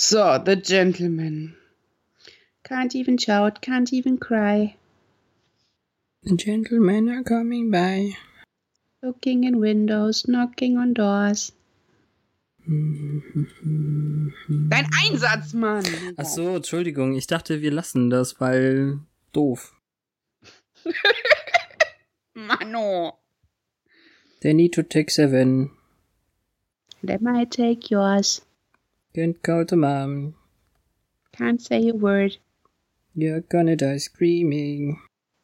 So, the gentleman. Can't even shout, can't even cry. The gentlemen are coming by. Looking in windows, knocking on doors. Dein Einsatz, Mann! Ach so, Entschuldigung, ich dachte, wir lassen das, weil doof. Mano. They need to take seven. They might take yours. Can't call the mom. Can't say a word, You're gonna die screaming.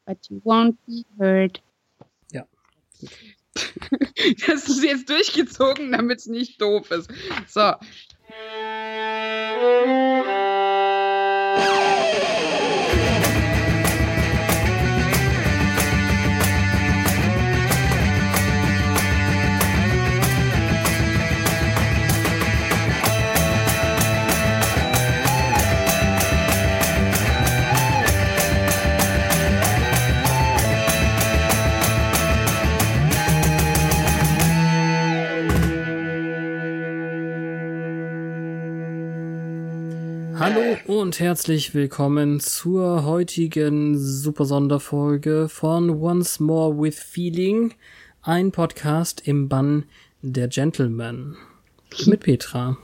but you won't be heard. Ja. Das ist jetzt durchgezogen, damit es nicht doof ist. So. Hallo und herzlich willkommen zur heutigen super Sonderfolge von Once More with Feeling, ein Podcast im Bann der Gentleman. Mit Petra.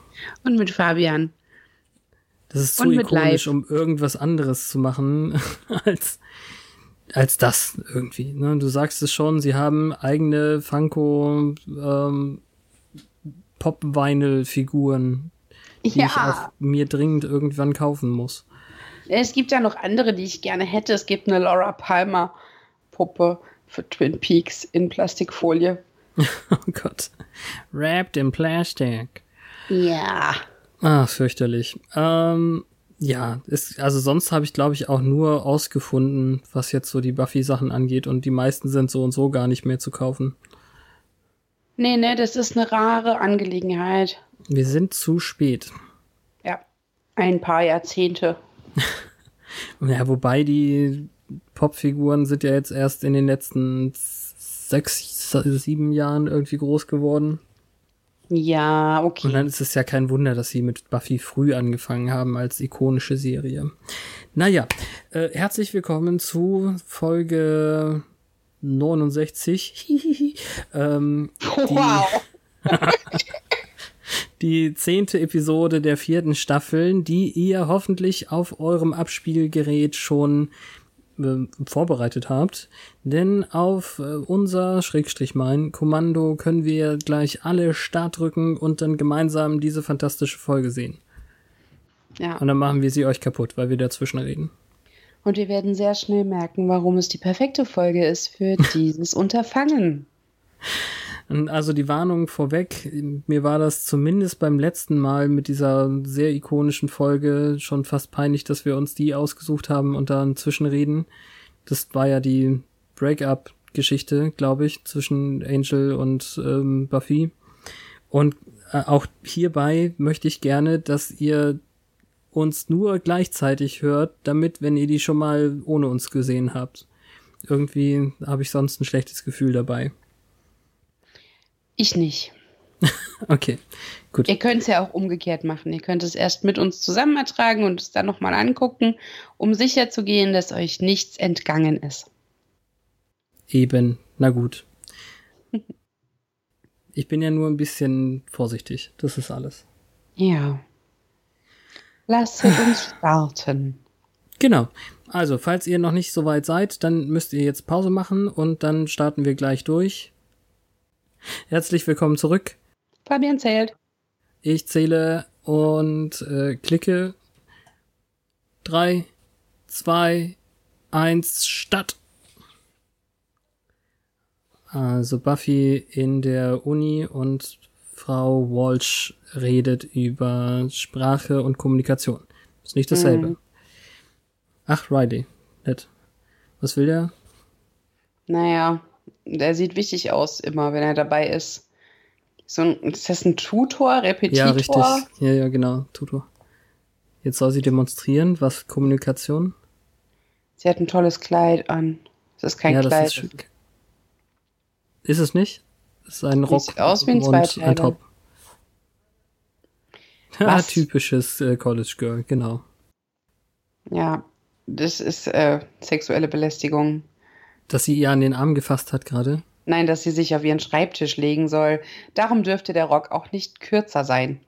Und mit Fabian. Das ist zu Und ikonisch, um irgendwas anderes zu machen als, als das irgendwie. Ne? Du sagst es schon, sie haben eigene Funko ähm, Pop-Vinyl-Figuren, die ich Ja, auf mir dringend irgendwann kaufen muss. es gibt ja noch andere, die ich gerne hätte. Es gibt eine Laura Palmer Puppe für Twin Peaks in Plastikfolie. Oh Gott. Wrapped in Plastic. Ja. Ah, fürchterlich. Ähm, ja, ist, also sonst habe ich, glaube ich, auch nur ausgefunden, was jetzt so die Buffy-Sachen angeht und die meisten sind so und so gar nicht mehr zu kaufen. Nee, nee, das ist eine rare Angelegenheit. Wir sind zu spät. Ja. Ein paar Jahrzehnte. Ja, wobei die Popfiguren sind ja jetzt erst in den letzten sechs, sieben Jahren irgendwie groß geworden. Ja, Und okay. dann ist es ja kein Wunder, dass sie mit Buffy früh angefangen haben als ikonische Serie. Naja, äh, herzlich willkommen zu Folge 69. ähm, Wow. die zehnte Episode der vierten Staffel, die ihr hoffentlich auf eurem Abspielgerät schon äh, vorbereitet habt. Denn auf äh, unser Schrägstrich mein Kommando können wir gleich alle Start drücken und dann gemeinsam diese fantastische Folge sehen. Ja. Und dann machen wir sie euch kaputt, weil wir dazwischen reden. Und wir werden sehr schnell merken, warum es die perfekte Folge ist für dieses Unterfangen. Also die Warnung vorweg, mir war das zumindest beim letzten Mal mit dieser sehr ikonischen Folge schon fast peinlich, dass wir uns die ausgesucht haben und dann zwischenreden. Das war ja die Break-up-Geschichte, glaube ich, zwischen Angel und ähm, Buffy. Und äh, auch hierbei möchte ich gerne, dass ihr uns nur gleichzeitig hört, damit, wenn ihr die schon mal ohne uns gesehen habt. Irgendwie habe ich sonst ein schlechtes Gefühl dabei. Ich nicht. Okay, gut. Ihr könnt es ja auch umgekehrt machen. Ihr könnt es erst mit uns zusammen ertragen und es dann nochmal angucken, um sicher zu gehen, dass euch nichts entgangen ist. Eben, na gut. Ich bin ja nur ein bisschen vorsichtig. Das ist alles. Ja. Lasst uns starten. Genau. Also, falls ihr noch nicht so weit seid, dann müsst ihr jetzt Pause machen und dann starten wir gleich durch. Herzlich willkommen zurück. Fabian zählt. Ich zähle und äh, klicke. Drei, zwei, eins, Stadt. Also Buffy in der Uni und Frau Walsh redet über Sprache und Kommunikation. Ist nicht dasselbe. Mhm. Ach, Riley. Nett. Was will der? Naja, der sieht wichtig aus, immer, wenn er dabei ist. So ein, ist das ein Tutor, Repetitor? Ja, richtig. Ja, ja, genau. Tutor. Jetzt soll sie demonstrieren, was Kommunikation? Sie hat ein tolles Kleid an. Das ist kein ja, Kleid. das ist schick. Ist es nicht? Es ist ein Rock sieht aus wie ein und ein Zweiteiler. Top. Ja, typisches äh, College Girl, genau. ja, das ist äh, sexuelle Belästigung. Dass sie ihr an den Arm gefasst hat gerade. Nein, dass sie sich auf ihren Schreibtisch legen soll. Darum dürfte der Rock auch nicht kürzer sein.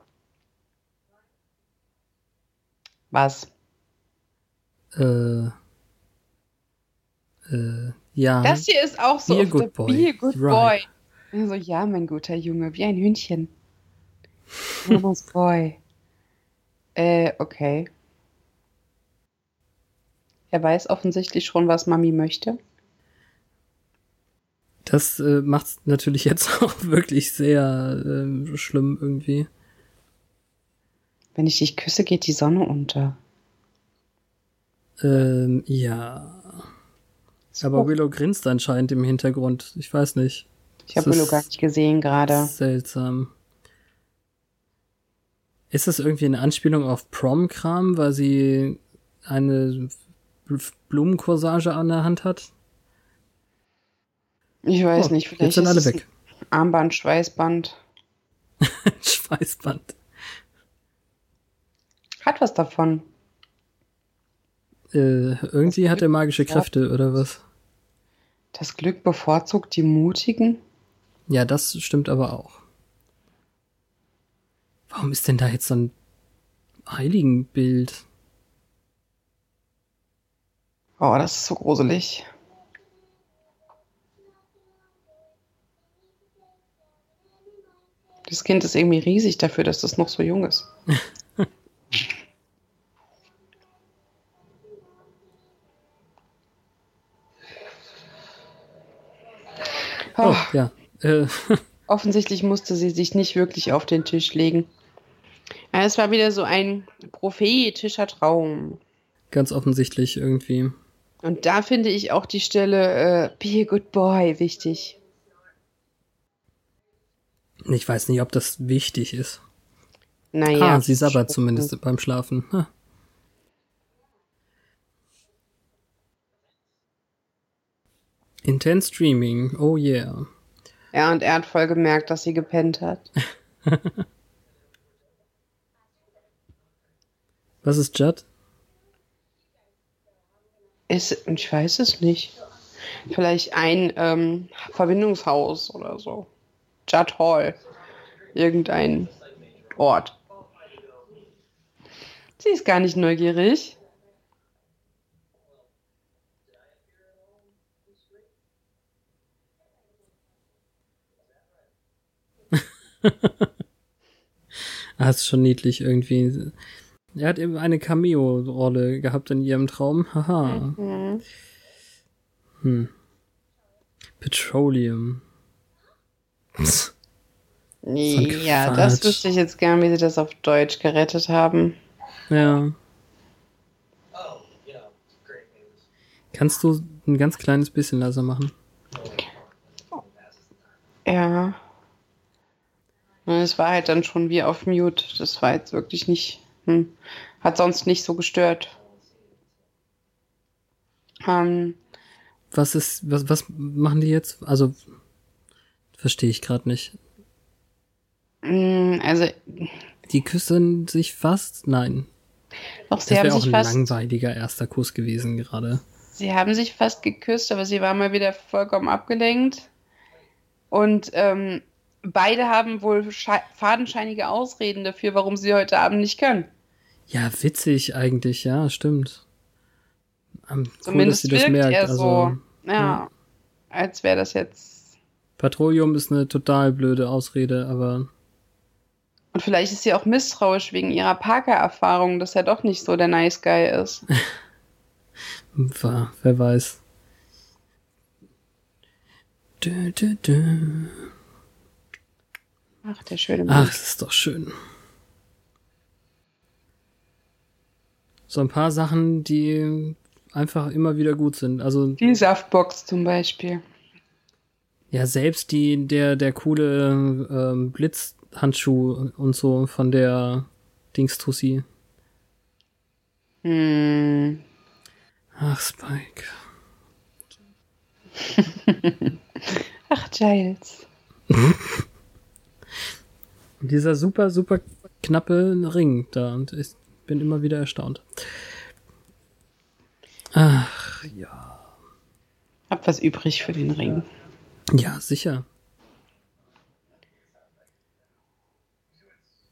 Was? Äh, äh, ja. Das hier ist auch so Be a good der boy. Be a good Right. boy. Also, ja, mein guter Junge, wie ein Hündchen. Mamas Boy. Äh, okay. Er weiß offensichtlich schon, was Mami möchte. Das äh, macht's natürlich jetzt auch wirklich sehr ähm, schlimm irgendwie. Wenn ich dich küsse, geht die Sonne unter. Ähm, ja. Aber Willow grinst anscheinend im Hintergrund. Ich weiß nicht. ich habe Willow gar nicht gesehen gerade. Seltsam. Ist das irgendwie eine Anspielung auf Prom-Kram, weil sie eine Bl- Blumencorsage an der Hand hat? Ich weiß Oh, nicht, vielleicht Jetzt sind ist alle weg. Armband, Schweißband. Schweißband. Hat was davon. Äh, irgendwie hat er magische. Kräfte, oder was? Das Glück bevorzugt die Mutigen. Ja, das stimmt aber auch. Warum ist denn da jetzt so ein Heiligenbild? Oh, das ist so gruselig. Das Kind ist irgendwie riesig dafür, dass das noch so jung ist. Oh, Oh, ja. Äh, offensichtlich musste sie sich nicht wirklich auf den Tisch legen. Ja, Es war wieder so ein prophetischer Traum. ganz offensichtlich irgendwie. Und da finde ich auch die Stelle äh, Be a good boy wichtig. Ich weiß nicht, ob das wichtig ist. Naja. ah, sie sabbert zumindest beim Schlafen. Ha. Intense Streaming, oh yeah. Ja, und er hat voll gemerkt, dass sie gepennt hat. Was ist Judd? Ist, ich weiß es nicht. Vielleicht ein ähm, Verbindungshaus oder so. Judd Hall. Irgendein Ort. Sie ist gar nicht neugierig. Ah, ist schon niedlich irgendwie. Er hat eben eine Cameo-Rolle gehabt in ihrem Traum. Haha. Mhm. Hm. Petroleum. Ja, Quatsch. das wüsste ich jetzt gern, wie sie das auf Deutsch gerettet haben. Ja. Kannst du ein ganz kleines bisschen leiser machen? Ja. Es war halt dann schon wie auf Mute. Das war jetzt wirklich nicht. Hm, hat sonst nicht so gestört. Ähm, Was ist, was, was machen die jetzt? Also, verstehe ich gerade nicht. mh, also, Die küssen sich fast? Nein. doch, Das sie haben wäre auch ein langweiliger erster Kuss gewesen gerade. Sie haben sich fast geküsst, aber sie war mal wieder vollkommen abgelenkt. Und ähm, beide haben wohl schei- fadenscheinige Ausreden dafür, warum sie heute Abend nicht können. Ja, witzig eigentlich, ja, stimmt. Am- Cool, dass Zumindest sie das merkt. er so. Also, Ja, ja. als wäre das jetzt. Petroleum ist eine total blöde Ausrede, aber. Und vielleicht ist sie auch misstrauisch wegen ihrer Parker-Erfahrung, dass er doch nicht so der Nice Guy ist. Wer weiß. Dö, dö, dö. Ach, der schöne Mann. Ach, es ist doch schön. So ein paar Sachen, die einfach immer wieder gut sind. Also die Saftbox zum Beispiel. Ja, selbst die der der coole ähm, Blitzhandschuh und so von der Dings-Tussi. Hm. Ach, Spike. Ach, Giles. Dieser super, super knappe Ring da und ich bin immer wieder erstaunt. Ach, ja. Hab was übrig für den Ring. Ja, sicher.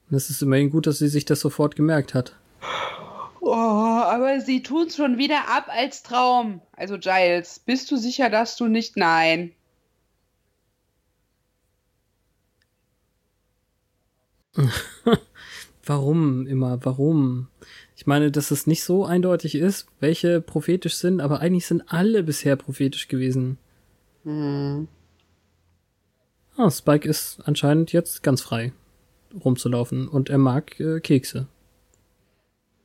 Das ist immerhin gut, dass sie sich das sofort gemerkt hat. Oh, aber sie tut's schon wieder ab als Traum. Also Giles, bist du sicher, dass du nicht nein? Warum immer? Warum? Ich meine, dass es nicht so eindeutig ist, welche prophetisch sind, aber eigentlich sind alle bisher prophetisch gewesen. Hm. Ah, Spike ist anscheinend jetzt ganz frei rumzulaufen und er mag äh, Kekse.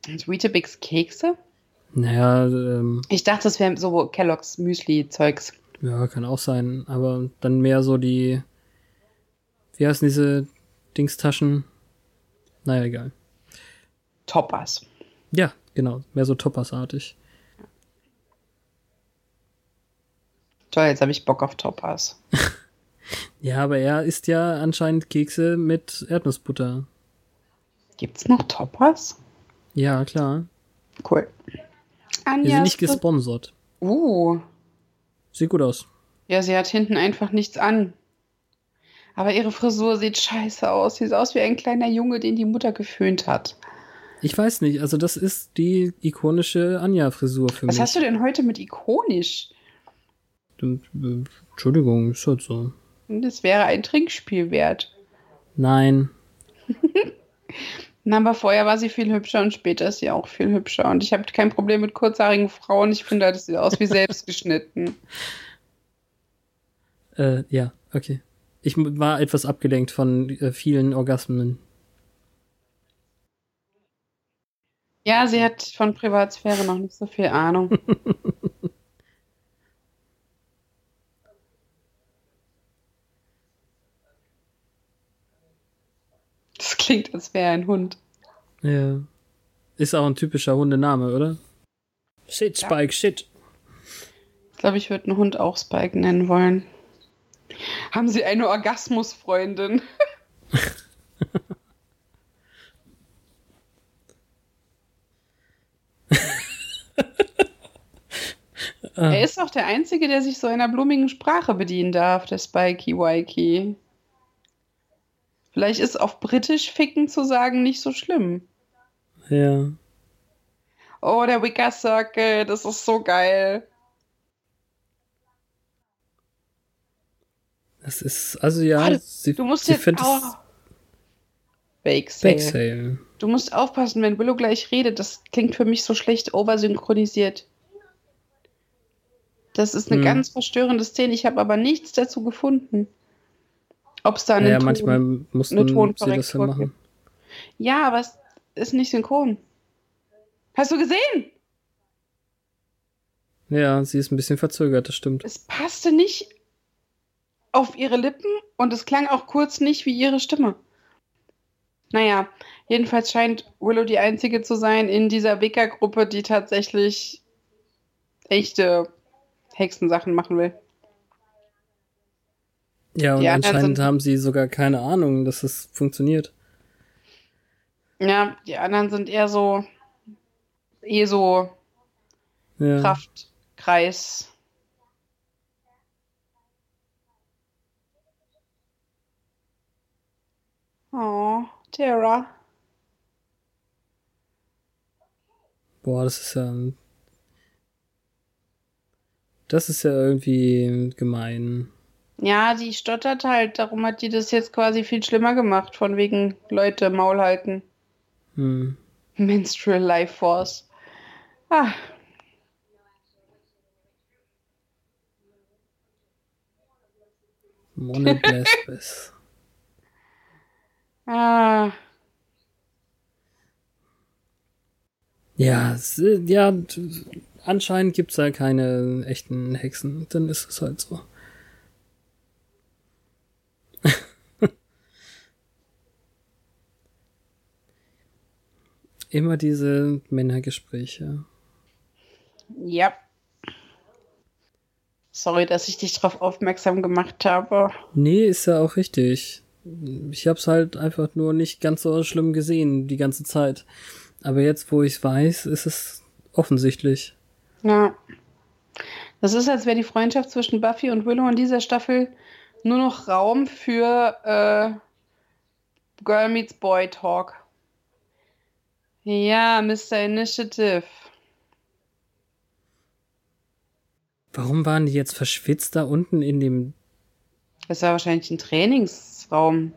Weetabix Kekse? Naja, ähm, Ich dachte, das wären so Kellogg's Müsli-Zeugs. ja, kann auch sein, aber dann mehr so die, wie heißen diese Dingstaschen? Naja, egal. Toppers. Ja, genau, mehr so Toppers-artig. Toll, jetzt habe ich Bock auf Toppers. Ja, aber er isst ja anscheinend Kekse mit Erdnussbutter. Gibt's noch Toppers? Ja, klar. Cool. Wir Anja. sind nicht gesponsert. Uh. Sieht gut aus. Ja, sie hat hinten einfach nichts an. Aber ihre Frisur sieht scheiße aus. Sie sieht aus wie ein kleiner Junge, den die Mutter geföhnt hat. Ich weiß nicht, also das ist die ikonische Anja-Frisur für Was mich. hast du denn heute mit ikonisch? äh, Entschuldigung, ist halt so. Das wäre ein Trinkspiel wert. Nein. Na, aber vorher war sie viel hübscher und später ist sie auch viel hübscher. Und ich habe kein Problem mit kurzhaarigen Frauen. Ich finde, das sieht aus wie selbstgeschnitten. Äh, ja, okay. Ich war etwas abgelenkt von äh, vielen Orgasmen. Ja, sie hat von Privatsphäre noch nicht so viel Ahnung. Das klingt, als wäre er ein Hund. Ja. Ist auch ein typischer Hundename, oder? Shit, Ja. Spike, shit. Ich glaube, ich würde einen Hund auch Spike nennen wollen. Haben Sie eine Orgasmusfreundin? Ah. Er ist doch der Einzige, der sich so einer blumigen Sprache bedienen darf, der Spikey Wikey. Vielleicht ist auf Britisch ficken zu sagen nicht so schlimm. Ja. Oh, der Wicker Circle, das ist so geil. Das ist, also ja, Warte, sie, Du musst sie jetzt auch. Bake Sale. Backsale. Du musst aufpassen, wenn Willow gleich redet. Das klingt für mich so schlecht oversynchronisiert. Das ist eine Hm. ganz verstörende Szene. Ich habe aber nichts dazu gefunden. Ob es da einen Ja, Ton- manchmal mussten eine sie das ja Tonkorrektur machen. Ja, aber es ist nicht synchron. Hast du gesehen? Ja, sie ist ein bisschen verzögert, das stimmt. Es passte nicht auf ihre Lippen und es klang auch kurz nicht wie ihre Stimme. Naja, jedenfalls scheint Willow die einzige zu sein in dieser Wicker-Gruppe, die tatsächlich echte Hexensachen machen will. Ja, und anderen anscheinend haben sie sogar keine Ahnung, dass es funktioniert. Ja, die anderen sind eher so, eh so Ja. Kraftkreis. Oh, Tara. Boah, das ist ja. Das ist ja irgendwie gemein. Ja, die stottert halt, darum hat die das jetzt quasi viel schlimmer gemacht, von wegen Leute Maul halten. Hm. Menstrual Life Force. Ah, Monoblaspis. ah. Ja, es, ja, anscheinend gibt's da keine echten Hexen, dann ist es halt so. Immer diese Männergespräche. Ja. Sorry, dass ich dich darauf aufmerksam gemacht habe. Nee, ist ja auch richtig. Ich hab's halt einfach nur nicht ganz so schlimm gesehen die ganze Zeit. Aber jetzt, wo ich's weiß, ist es offensichtlich. Ja. Das ist, als wäre die Freundschaft zwischen Buffy und Willow in dieser Staffel nur noch Raum für äh, Girl Meets Boy Talk. Ja, Mr. Initiative. Warum waren die jetzt verschwitzt da unten in dem. Das war wahrscheinlich ein Trainingsraum.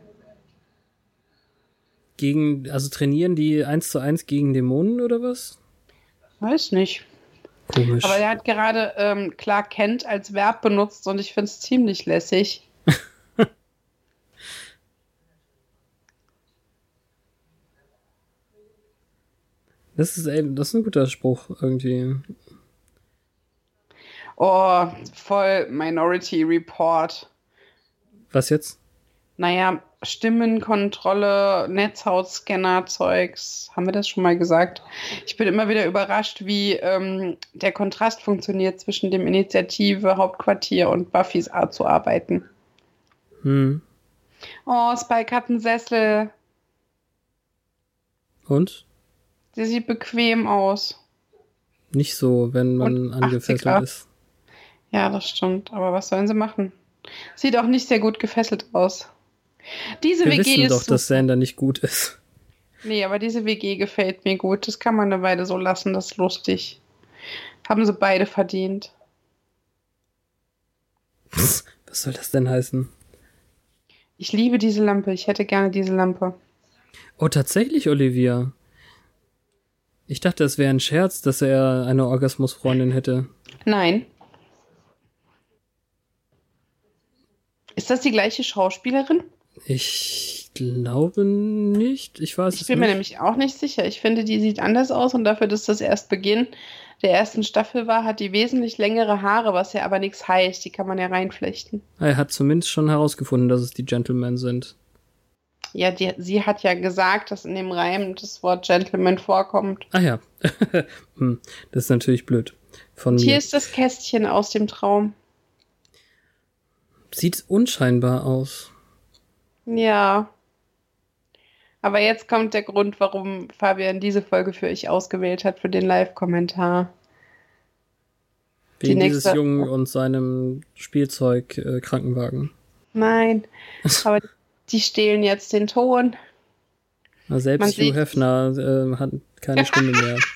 Gegen, also trainieren die eins zu eins gegen Dämonen oder was? Weiß nicht. Komisch. Aber er hat gerade ähm, Clark Kent als Verb benutzt und ich finde es ziemlich lässig. Das ist, ey, das ist ein guter Spruch irgendwie. Oh, voll Minority Report. Was jetzt? Naja, Stimmenkontrolle, Netzhautscanner-Zeugs. Haben wir das schon mal gesagt? Ich bin immer wieder überrascht, wie ähm, der Kontrast funktioniert zwischen dem Initiative, Hauptquartier und Buffys Art zu arbeiten. Hm. Oh, Spike hat einen Sessel. Und? Der sieht bequem aus. Nicht so, wenn man angefesselt 80er. ist. Ja, das stimmt. Aber was sollen sie machen? Sieht auch nicht sehr gut gefesselt aus. Diese Wir WG wissen ist doch, dass. Sander nicht gut ist. Nee, aber diese WG gefällt mir gut. Das kann man eine Weile so lassen. Das ist lustig. Haben sie beide verdient. Was soll das denn heißen? Ich liebe diese Lampe. Ich hätte gerne diese Lampe. Oh, tatsächlich, Olivia. Ich dachte, es wäre ein Scherz, dass er eine Orgasmusfreundin hätte. Nein. Ist das die gleiche Schauspielerin? Ich glaube nicht. Ich weiß Ich es bin mir nicht. nämlich auch nicht sicher. Ich finde, die sieht anders aus und dafür, dass das erst Beginn der ersten Staffel war, hat die wesentlich längere Haare, was ja aber nichts heißt. Die kann man ja reinflechten. Er hat zumindest schon herausgefunden, dass es die Gentlemen sind. Ja, die, sie hat ja gesagt, dass in dem Reim das Wort Gentleman vorkommt. Ah ja. Hm, das ist natürlich blöd. Von hier mir. ist das Kästchen aus dem Traum. Sieht unscheinbar aus. Ja. Aber jetzt kommt der Grund, warum Fabian diese Folge für euch ausgewählt hat, für den Live-Kommentar. Die Wegen dieses nächste- Jungen und seinem Spielzeug-Krankenwagen. Nein, aber die stehlen jetzt den Ton. Na, Man selbst Hugh sieht- Hefner äh, hat keine Stimme mehr.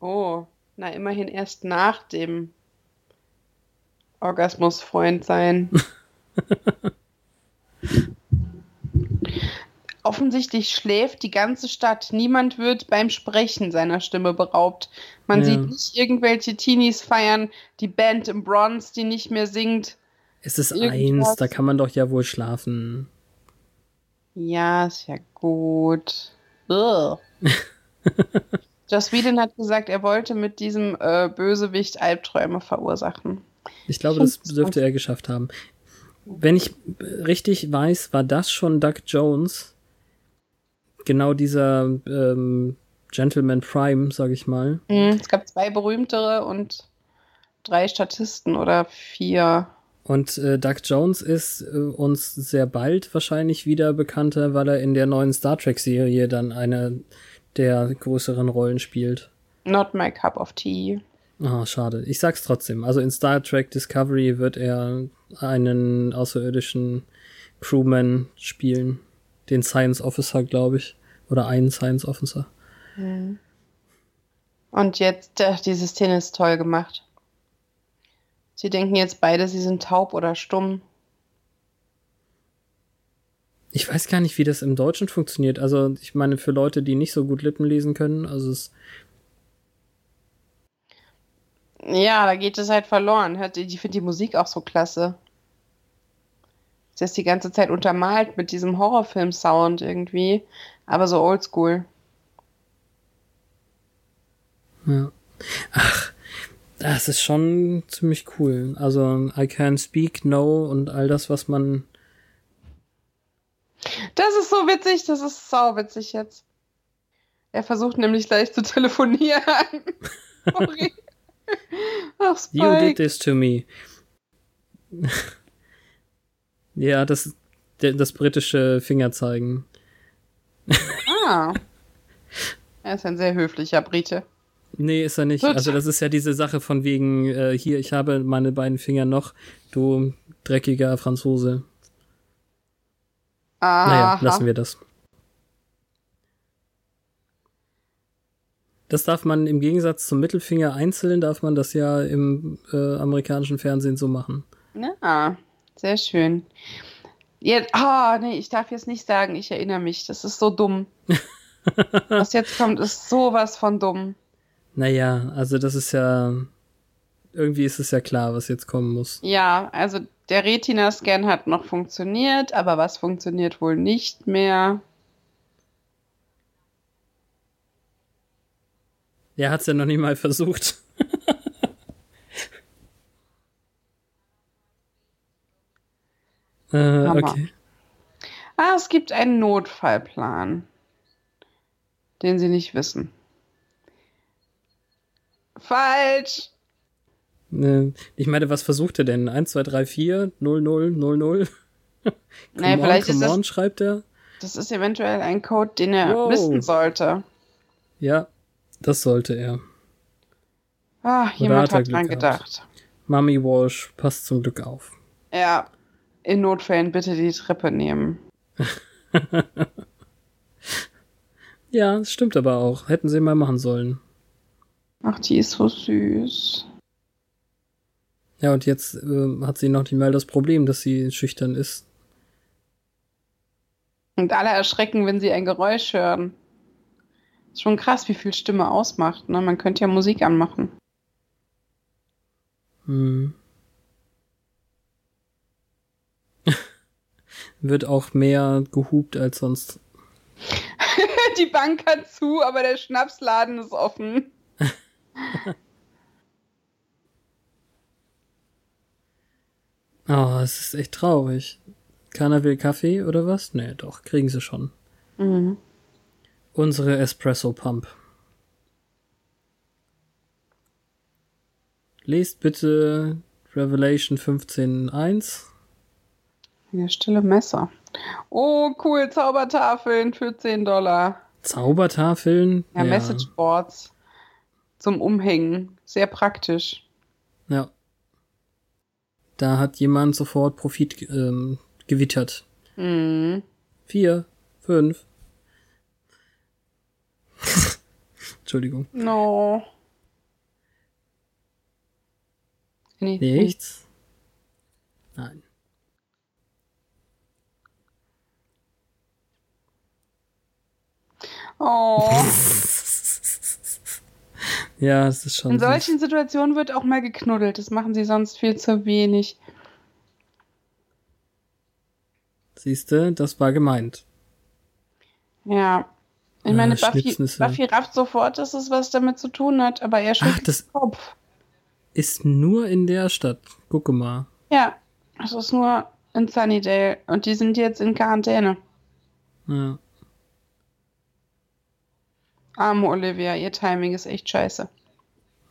Oh, na immerhin erst nach dem Orgasmusfreund sein. Offensichtlich schläft die ganze Stadt. Niemand wird beim Sprechen seiner Stimme beraubt. Man Ja. sieht nicht irgendwelche Teenies feiern, die Band im Bronze, die nicht mehr singt. Es ist Irgendwas. eins, da kann man doch ja wohl schlafen. Ja, ist ja gut. Joss Whedon hat gesagt, er wollte mit diesem äh, Bösewicht Albträume verursachen. Ich glaube, das dürfte er geschafft haben. Wenn ich richtig weiß, war das schon Doug Jones. Genau dieser ähm, Gentleman Prime, sag ich mal. Mhm. Es gab zwei berühmtere und drei Statisten oder vier. Und äh, Doug Jones ist äh, uns sehr bald wahrscheinlich wieder bekannter, weil er in der neuen Star Trek-Serie dann eine der größeren Rollen spielt. Not my cup of tea. Ah, schade. Ich sag's trotzdem. Also in Star Trek Discovery wird er einen außerirdischen Crewman spielen. Den Science Officer, glaube ich. Oder einen Science Officer. Und jetzt, äh, diese Szene ist toll gemacht. Sie denken jetzt beide, sie sind taub oder stumm. Ich weiß gar nicht, wie das im Deutschen funktioniert. Also, ich meine, für Leute, die nicht so gut Lippen lesen können, also es, Ja, da geht es halt verloren. Hört Ich finde die Musik auch so klasse. Ist jetzt die ganze Zeit untermalt mit diesem Horrorfilm-Sound irgendwie, aber so oldschool. Ja. Ach, das ist schon ziemlich cool. Also I Can Speak No und all das, was man. Das ist so witzig, das ist sau witzig jetzt. Er versucht nämlich gleich zu telefonieren. Sorry. Ach, Spike. You did this to me. Ja, das, das britische Fingerzeigen. ah. Er ist ein sehr höflicher Brite. Nee, ist er nicht. Gut. Also das ist ja diese Sache von wegen, äh, hier, ich habe meine beiden Finger noch, du dreckiger Franzose. Aha. Naja, lassen wir das. Das darf man im Gegensatz zum Mittelfinger einzeln, darf man das ja im äh, amerikanischen Fernsehen so machen. Ja, sehr schön. Ja, oh, nee, ich darf jetzt nicht sagen, ich erinnere mich. Das ist so dumm. Was jetzt kommt, ist sowas von dumm. Naja, also das ist ja. Irgendwie ist es ja klar, was jetzt kommen muss. Ja, also der Retina-Scan hat noch funktioniert, aber was funktioniert wohl nicht mehr? Er hat es ja noch nie mal versucht. äh, okay. Ah, es gibt einen Notfallplan, den Sie nicht wissen. Falsch. Ich meine, was versucht er denn? 1, 2, 3, 4, 0, 0, 0, 0. naja, vielleicht come ist on, das, schreibt er. Das ist eventuell ein Code, den er wow. wissen sollte. Ja, das sollte er. Ah, jemand hat, hat dran gedacht. Mami Walsh, passt zum Glück auf. Ja, in Notfällen bitte die Treppe nehmen. ja, das stimmt aber auch. Hätten sie mal machen sollen. Ach, die ist so süß. Ja, und jetzt äh, hat sie noch nicht mal das Problem, dass sie schüchtern ist. Und alle erschrecken, wenn sie ein Geräusch hören. Ist schon krass, wie viel Stimme ausmacht. Ne? Man könnte ja Musik anmachen. Hm. Wird auch mehr gehupt als sonst. Die Bank hat zu, aber der Schnapsladen ist offen. oh, es ist echt traurig. Keiner will Kaffee oder was? Nee, doch, kriegen sie schon. Mhm. Unsere Espresso Pump. Lest bitte Revelation 15.1. Ja, stille Messer. Oh, cool, Zaubertafeln für 10 Dollar. Zaubertafeln? Ja, ja. Messageboards zum Umhängen. Sehr praktisch. Ja. Da hat jemand sofort Profit ähm, gewittert. Mhm. Vier, fünf. Entschuldigung. No. Nee, Nichts? Nein. Oh. ja, es ist schon. In solchen süß. Situationen wird auch mal geknuddelt. Das machen sie sonst viel zu wenig. Siehste, das war gemeint. Ja. Ich ah, meine, Buffy, Buffy rafft sofort, dass es was damit zu tun hat, aber er schüttelt den Kopf. Ist nur in der Stadt. Gucke mal. Ja, es ist nur in Sunnydale und die sind jetzt in Quarantäne. Ja. Arme Olivia, ihr Timing ist echt scheiße.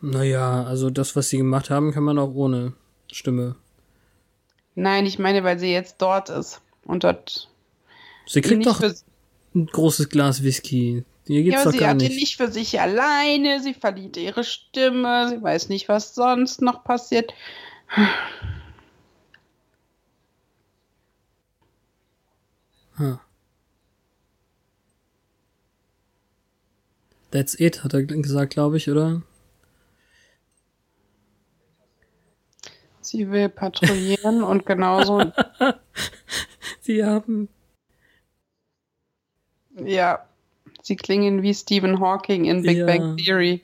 Naja, also das, was sie gemacht haben, kann man auch ohne Stimme. Nein, ich meine, weil sie jetzt dort ist. Und dort. Sie kriegt doch ein großes Glas Whisky. Hier geht's ja, aber doch sie hat nicht. ihn nicht für sich alleine. Sie verliert ihre Stimme. Sie weiß nicht, was sonst noch passiert. Huh. That's it, hat er gesagt, glaube ich, oder? Sie will patrouillieren und genauso. Sie haben. Ja, sie klingen wie Stephen Hawking in Big ja. Bang Theory.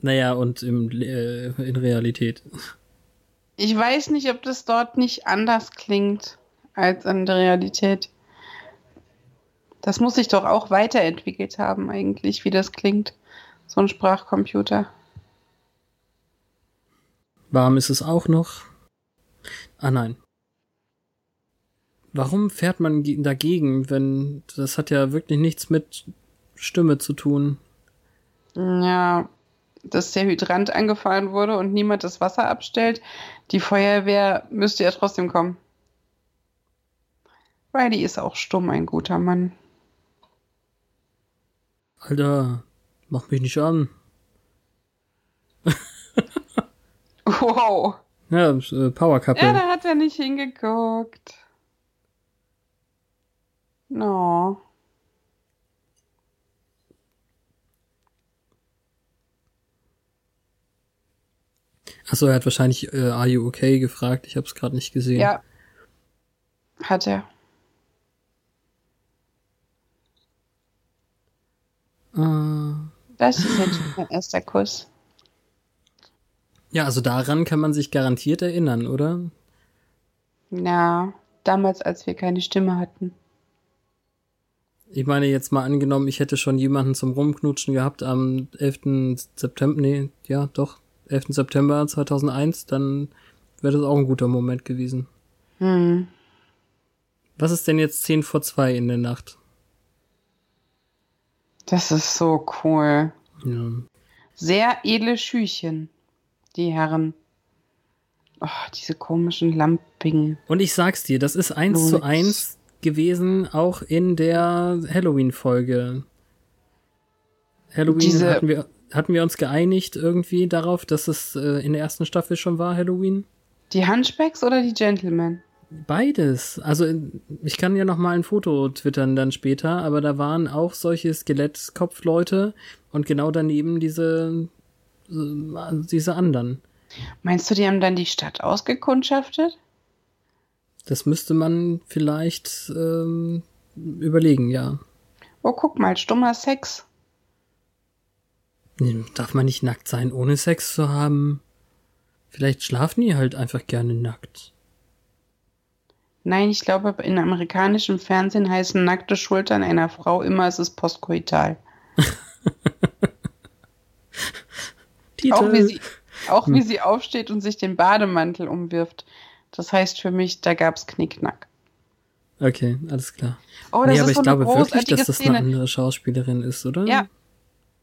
Naja, und im, äh, in Realität. Ich weiß nicht, ob das dort nicht anders klingt. als in der Realität. Das muss sich doch auch weiterentwickelt haben, eigentlich, wie das klingt. So ein Sprachcomputer. Warm ist es auch noch. Ah nein. Warum fährt man dagegen, wenn das hat ja wirklich nichts mit Stimme zu tun? Ja, dass der Hydrant angefahren wurde und niemand das Wasser abstellt. Die Feuerwehr müsste ja trotzdem kommen. Riley ist auch stumm, ein guter Mann. Alter, mach mich nicht an. wow. Ja, äh, Powerkappe. Ja, da hat er nicht hingeguckt. No. Achso, er hat wahrscheinlich äh, Are you okay gefragt. Ich habe es gerade nicht gesehen. Ja. Hat er. Uh. Das ist jetzt mein erster Kuss. Ja, also daran kann man sich garantiert erinnern, oder? Ja, damals, als wir keine Stimme hatten. Ich meine, jetzt mal angenommen, ich hätte schon jemanden zum Rumknutschen gehabt am 11. September, nee, ja, doch, 11. September 2001, dann wäre das auch ein guter Moment gewesen. Hm. Was ist denn jetzt 10 vor 2 in der Nacht? Das ist so cool. Ja. Sehr edle Schüchen, die Herren. Oh, diese komischen Lampigen. Und ich sag's dir, das ist eins zu eins gewesen, auch in der Halloween-Folge. Halloween Diese- hatten, wir, hatten wir uns geeinigt irgendwie darauf, dass es äh, in der ersten Staffel schon war, Halloween? Die Hunchbacks oder die Gentlemen? Beides. Also ich kann ja noch mal ein Foto twittern dann später, aber da waren auch solche Skelettkopfleute und genau daneben diese äh, diese anderen. Meinst du, die haben dann die Stadt ausgekundschaftet? Das müsste man vielleicht ähm, überlegen, ja. Oh, guck mal, stummer Sex. Nee, Darf man nicht nackt sein, ohne Sex zu haben? Vielleicht schlafen die halt einfach gerne nackt. Nein, ich glaube, in amerikanischem Fernsehen heißen nackte Schultern einer Frau immer, es ist postkoital. Auch wie sie, auch Hm. wie sie aufsteht und sich den Bademantel umwirft. Das heißt für mich, da gab's Knickknack. Okay, alles klar. Oh, das nee, aber ist ich so glaube wirklich, dass das Szene. eine andere Schauspielerin ist, oder? Ja.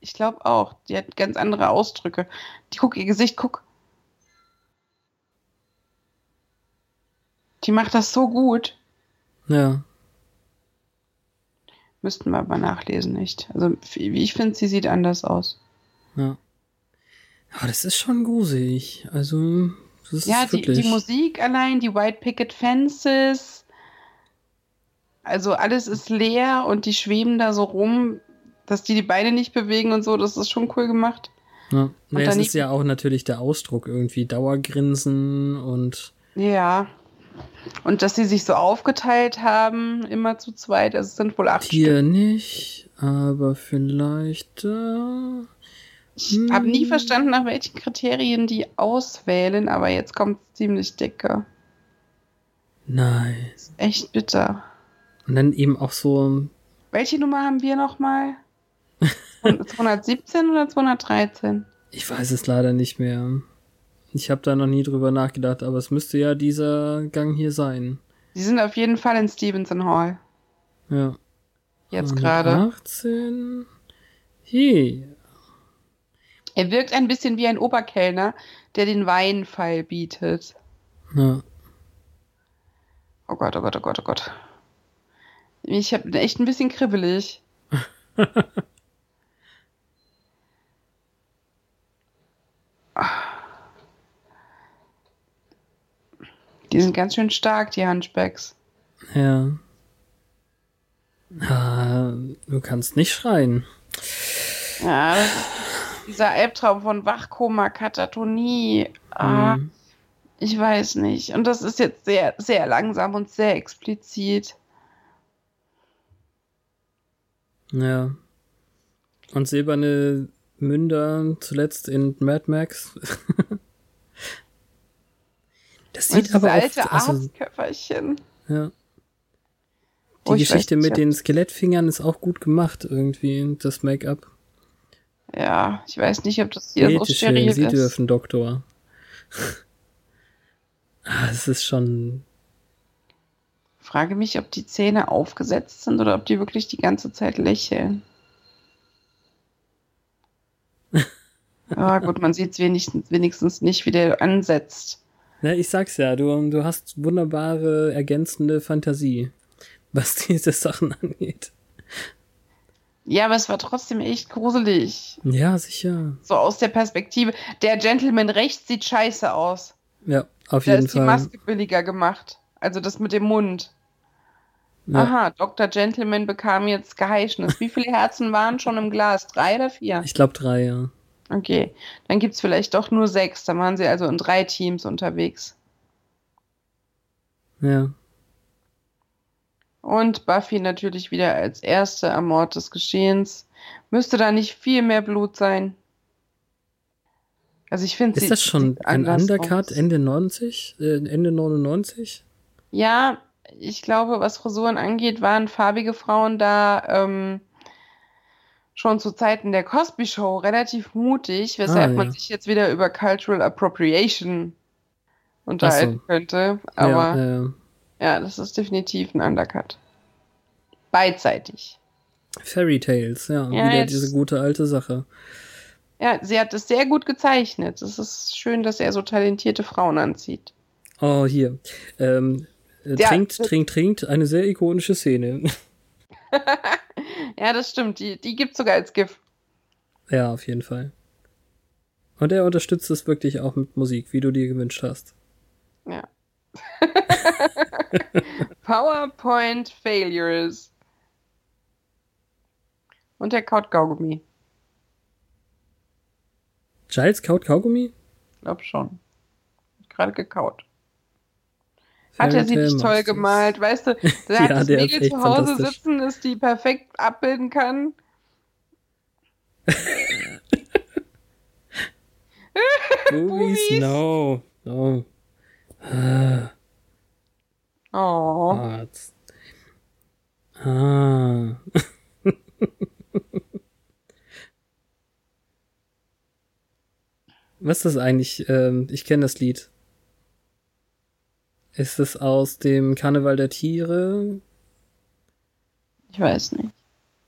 Ich glaube auch. Die hat ganz andere Ausdrücke. Die guck ihr Gesicht, guck. Die macht das so gut. Ja. Müssten wir aber nachlesen, nicht? Also, wie ich finde, sie sieht anders aus. Ja. Aber das ist schon gruselig. Also, das ist Ja, die, die Musik allein, die White Picket Fences. Also alles ist leer und die schweben da so rum, dass die die Beine nicht bewegen und so. Das ist schon cool gemacht. Ja. Nee, es ist ja auch natürlich der Ausdruck irgendwie Dauergrinsen und Ja. Und dass sie sich so aufgeteilt haben, immer zu zweit. Also es sind wohl acht Stück. hier nicht, aber vielleicht. Äh, Ich habe nie Hm. verstanden, nach welchen Kriterien die auswählen, aber jetzt kommt ziemlich dicke. nice. Echt bitter. Und dann eben auch so. Welche Nummer haben wir nochmal? 217 oder 213? Ich weiß es leider nicht mehr. Ich habe da noch nie drüber nachgedacht, aber es müsste ja dieser Gang hier sein. Die sind auf jeden Fall in Stevenson Hall. Ja. Jetzt gerade. 18. Hier. Er wirkt ein bisschen wie ein Oberkellner, der den Weinpfeil bietet. Ja. Oh Gott, oh Gott, oh Gott, oh Gott. Ich habe echt ein bisschen kribbelig. Die sind ganz schön stark, die Hunchbacks. Ja. Ah, du kannst nicht schreien. Ja, dieser Albtraum von Wachkoma, Katatonie. Ah, Mhm. Ich weiß nicht. Und das ist jetzt sehr, sehr langsam und sehr explizit. Ja. Und silberne Münder zuletzt in Mad Max. das sieht dieses aber alte oft, also, Arztköfferchen. ja. Die Oh, ich Geschichte mit den Skelettfingern ist auch gut gemacht, irgendwie, das Make-up. Ja, ich weiß nicht, ob das hier so steril schön, Sie ist. dürfen, Doktor. ah, es ist schon. Frage mich, ob die Zähne aufgesetzt sind oder ob die wirklich die ganze Zeit lächeln. Ah, gut, man sieht es wenigstens, wenigstens nicht, wie der ansetzt. Na, ich sag's ja, du, du hast wunderbare, ergänzende Fantasie, was diese Sachen angeht. Ja, aber es war trotzdem echt gruselig. Ja, sicher. So aus der Perspektive. Der Gentleman rechts sieht scheiße aus. Ja, auf Da jeden ist die Fall. Maske billiger gemacht. Also das mit dem Mund. Ja. Aha, Dr. Gentleman bekam jetzt Geheischnis. Wie viele Herzen waren schon im Glas? Drei oder vier? Ich glaube drei, ja. Okay, dann gibt's vielleicht doch nur sechs. Dann waren sie also in drei Teams unterwegs. Ja. Und Buffy natürlich wieder als erste am Ort des Geschehens. Müsste da nicht viel mehr Blut sein? Also ich finde Ist das schon ein Undercut Ende 90? Äh, Ende 99? Ja, ich glaube, was Frisuren angeht, waren farbige Frauen da ähm, schon zu Zeiten der Cosby Show relativ mutig, weshalb Ah, ja. man sich jetzt wieder über Cultural Appropriation unterhalten so. könnte. Aber ja, äh, ja, das ist definitiv ein Undercut. Beidseitig. Fairy Tales, ja. Ja, wieder jetzt- diese gute alte Sache. Ja, sie hat es sehr gut gezeichnet. Es ist schön, dass er so talentierte Frauen anzieht. Oh, hier. Ähm, äh, Ja, trinkt, trinkt, trinkt. Eine sehr ikonische Szene. Ja, das stimmt. Die, die gibt's sogar als GIF. ja, auf jeden Fall. Und er unterstützt es wirklich auch mit Musik, wie du dir gewünscht hast. Ja. PowerPoint Failures. Und der kaut Kaugummi. Giles kaut Kaugummi? Glaub schon. Gerade gekaut. Hat er sie nicht toll gemalt, weißt du? Der Ja, hat das der ist Mädel zu Hause sitzen, das die perfekt abbilden kann. Movies. No. No. Ah, Oh. Arzt. Ah. Was ist das eigentlich? Ähm, ich kenne das Lied. Ist es aus dem Karneval der Tiere? Ich weiß nicht.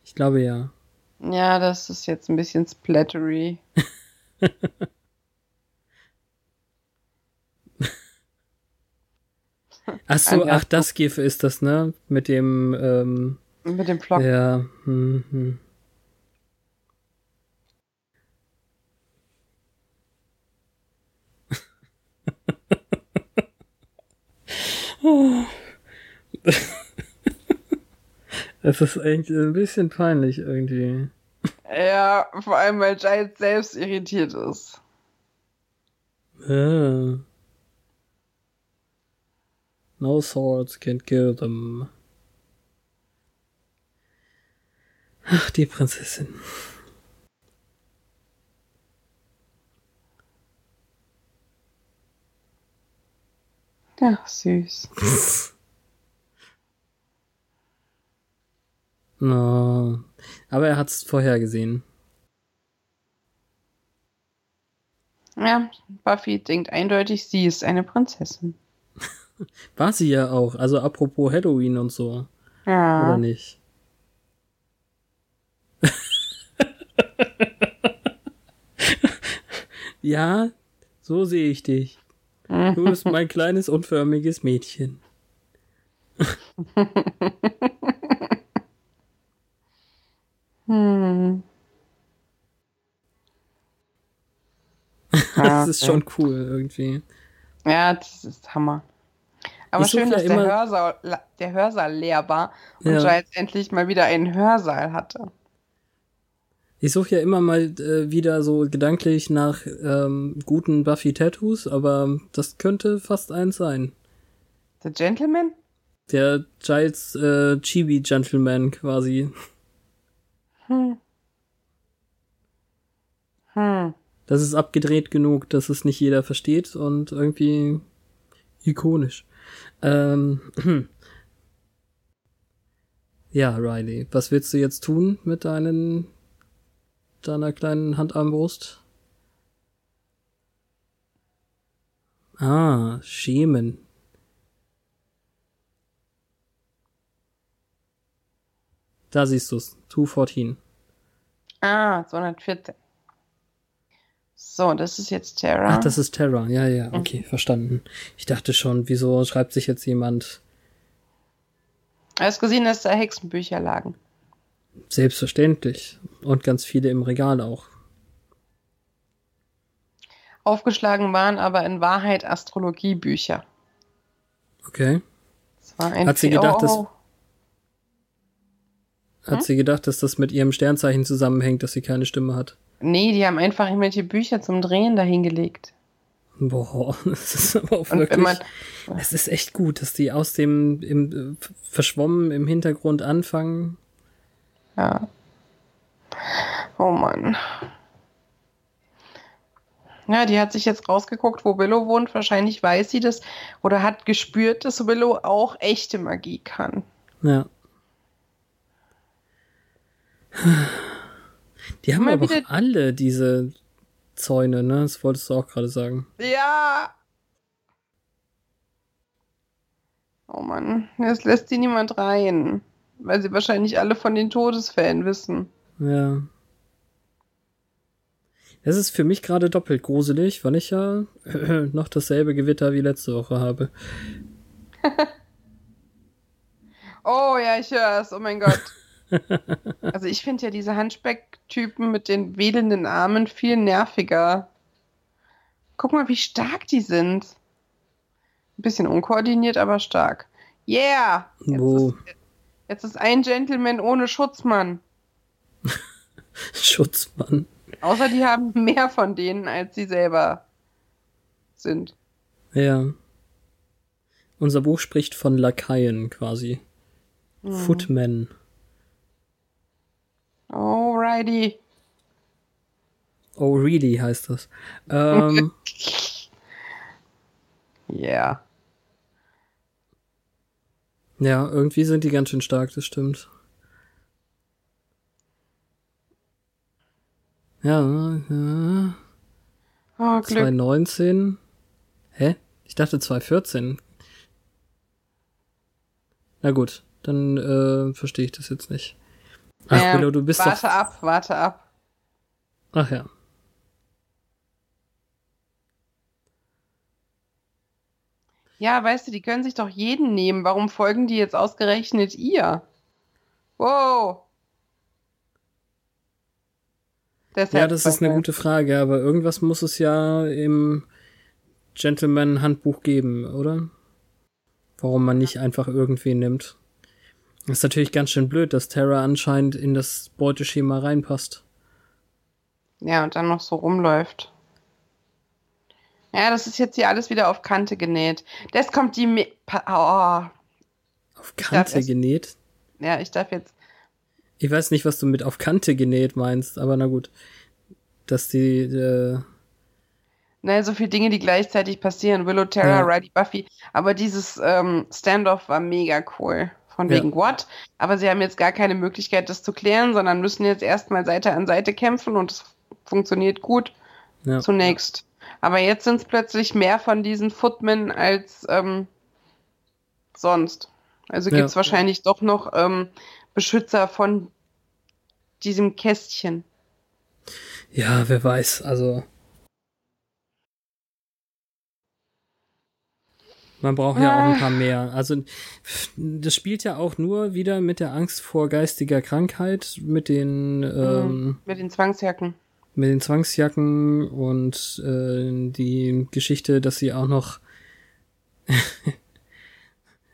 Ich glaube ja. Ja, das ist jetzt ein bisschen splattery. Ach so, ach, das GIF ist das, ne? Mit dem, ähm, Mit dem Flock. ja, hm, hm. Es ist eigentlich ein bisschen peinlich irgendwie. Ja, vor allem, weil Giles selbst irritiert ist. Ah. No swords can kill them. Ach, die Prinzessin. Ja, süß. No. Aber er hat's vorher gesehen. Ja, Buffy denkt eindeutig, sie ist eine Prinzessin. War sie ja auch. Also apropos Halloween und so. Ja. Oder nicht? ja, so sehe ich dich. Du bist mein kleines unförmiges Mädchen. Hm. Das ist schon cool irgendwie. Ja, das ist Hammer. Aber Ich schön, dass der Hörsaal, der Hörsaal leer war und Ja. Giles endlich mal wieder einen Hörsaal hatte. Ich suche ja immer mal äh, wieder so gedanklich nach ähm, guten Buffy-Tattoos, aber das könnte fast eins sein. The Gentleman? Der Giles äh, Chibi-Gentleman quasi. Hm. Hm. Das ist abgedreht genug, dass es nicht jeder versteht und irgendwie ikonisch. Ähm, Ja, Riley, was willst du jetzt tun mit deinen, deiner kleinen Handarmbrust? Ah, schämen. Da siehst du's. 214. Ah, 214. So, das ist jetzt Terra. Ach, das ist Terra. Ja, ja, okay, mhm. verstanden. Ich dachte schon, wieso schreibt sich jetzt jemand. Du hast gesehen, dass da Hexenbücher lagen. Selbstverständlich. Und ganz viele im Regal auch. Aufgeschlagen waren aber in Wahrheit Astrologiebücher. Okay. Das war ein Hat sie gedacht, dass. Hat hm? sie gedacht, dass das mit ihrem Sternzeichen zusammenhängt, dass sie keine Stimme hat? Nee, die haben einfach irgendwelche Bücher zum Drehen dahingelegt. Boah, das ist aber auch wirklich. Es ist echt gut, dass die aus dem im, verschwommen im Hintergrund anfangen. Ja. Oh Mann. Ja, die hat sich jetzt rausgeguckt, wo Willow wohnt. Wahrscheinlich weiß sie das oder hat gespürt, dass Willow auch echte Magie kann. Ja. Die haben aber alle diese Zäune, ne? Das wolltest du auch gerade sagen. Ja. Oh Mann, jetzt lässt sie niemand rein. Weil sie wahrscheinlich alle von den Todesfällen wissen. Ja. Es ist für mich gerade doppelt gruselig, weil ich ja noch dasselbe Gewitter wie letzte Woche habe. oh ja, ich höre es. Oh mein Gott. also ich finde ja diese Handspeck-Typen mit den wedelnden Armen viel nerviger. Guck mal, wie stark die sind. Ein bisschen unkoordiniert, aber stark. Yeah! Jetzt, ist, jetzt ist ein Gentleman ohne Schutzmann. Schutzmann. Außer die haben mehr von denen, als sie selber sind. Ja. Unser Buch spricht von Lakaien quasi. Mhm. Footmen. Alrighty. Oh, really heißt das. Ähm, yeah. Ja, irgendwie sind die ganz schön stark, das stimmt. Ja, ja. Oh, Glück. 2019. Hä? Ich dachte 2014. Na gut, dann äh, verstehe ich das jetzt nicht. Ach, ähm, Willow, du bist warte doch... ab, warte ab. Ach ja. Ja, weißt du, die können sich doch jeden nehmen. Warum folgen die jetzt ausgerechnet ihr? Wow. Ja, das ist eine gute Frage, aber irgendwas muss es ja im Gentleman-Handbuch geben, oder? Warum man nicht einfach irgendwen nimmt. Das ist natürlich ganz schön blöd, dass Terra anscheinend in das Beuteschema reinpasst. Ja, und dann noch so rumläuft. Ja, das ist jetzt hier alles wieder auf Kante genäht. Das kommt die. Me oh. Auf Kante genäht? Ja, ich darf jetzt. Ich weiß nicht, was du mit auf Kante genäht meinst, aber na gut. Dass die. Äh naja, so viele Dinge, die gleichzeitig passieren. Willow, Terra, ja. Riley, Buffy. Aber dieses ähm, Standoff war mega cool. Von wegen ja. what? Aber sie haben jetzt gar keine Möglichkeit, das zu klären, sondern müssen jetzt erstmal Seite an Seite kämpfen und es funktioniert gut ja. zunächst. Aber jetzt sind es plötzlich mehr von diesen Footmen als ähm, sonst. Also gibt es wahrscheinlich doch noch ähm, Beschützer von diesem Kästchen. Ja, wer weiß. Also Man braucht ja auch ein paar mehr. Also das spielt ja auch nur wieder mit der Angst vor geistiger Krankheit, mit den mhm. ähm, mit den Zwangsjacken. Mit den Zwangsjacken und äh, die Geschichte, dass sie auch noch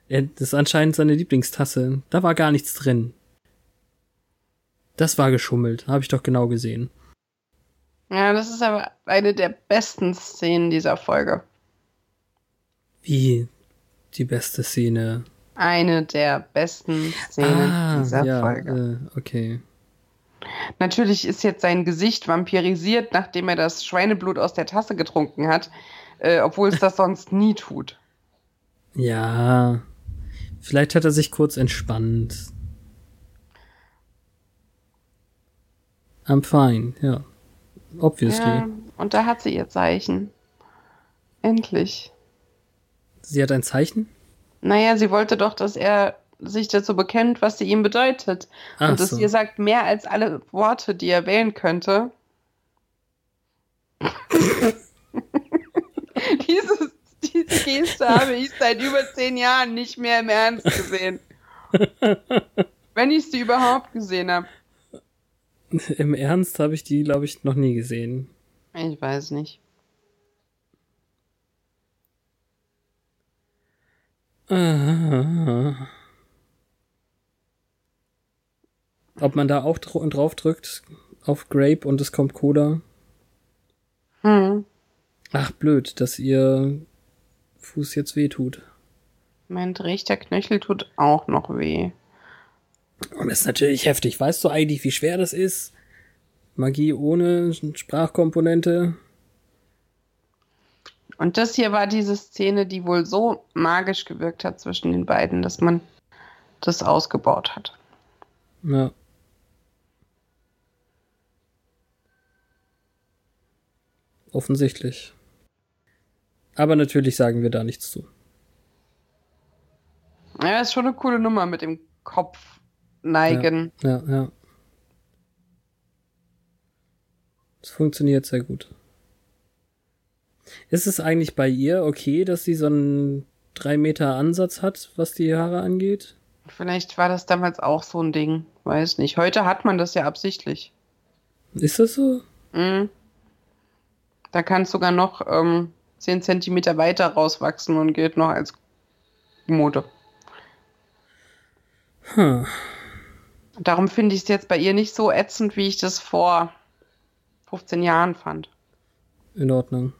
das ist anscheinend seine Lieblingstasse. Da war gar nichts drin. Das war geschummelt, habe ich doch genau gesehen. Ja, das ist aber eine der besten Szenen dieser Folge. Wie die beste Szene? Eine der besten Szenen ah, dieser ja, Folge. Äh, okay. Natürlich ist jetzt sein Gesicht vampirisiert, nachdem er das Schweineblut aus der Tasse getrunken hat, äh, obwohl es das sonst nie tut. Ja, Vielleicht hat er sich kurz entspannt. I'm fine, ja. Obviously. Ja, und da hat sie ihr Zeichen. Endlich. Sie hat ein Zeichen? Naja, sie wollte doch, dass er sich dazu bekennt, was sie ihm bedeutet. Ach und dass so. ihr sagt, mehr als alle Worte, die er wählen könnte. Diese Geste habe ich seit über zehn Jahren nicht mehr im Ernst gesehen. Wenn ich sie überhaupt gesehen habe. Im Ernst habe ich die, glaube ich, noch nie gesehen. Ich weiß nicht. Ah. Ob man da auch dr drauf drückt auf Grape und es kommt Coda? Hm. Ach, blöd, dass ihr Fuß jetzt wehtut. Mein rechter Knöchel tut auch noch weh. Und das ist natürlich heftig. Weißt du eigentlich, wie schwer das ist? Magie ohne Sprachkomponente. Und das hier war diese Szene, die wohl so magisch gewirkt hat zwischen den beiden, dass man das ausgebaut hat. Ja. Offensichtlich. Aber natürlich sagen wir da nichts zu. Ja, ist schon eine coole Nummer mit dem Kopf neigen. Ja, ja. Es funktioniert sehr gut. Ist es eigentlich bei ihr okay, dass sie so einen 3 Meter Ansatz hat, was die Haare angeht? Vielleicht war das damals auch so ein Ding. Weiß nicht. Heute hat man das ja absichtlich. Ist das so? Mhm. Da kann es sogar noch ähm, 10 Zentimeter weiter rauswachsen und gilt noch als Mode. Hm. Darum finde ich es jetzt bei ihr nicht so ätzend, wie ich das vor 15 Jahren fand. In Ordnung.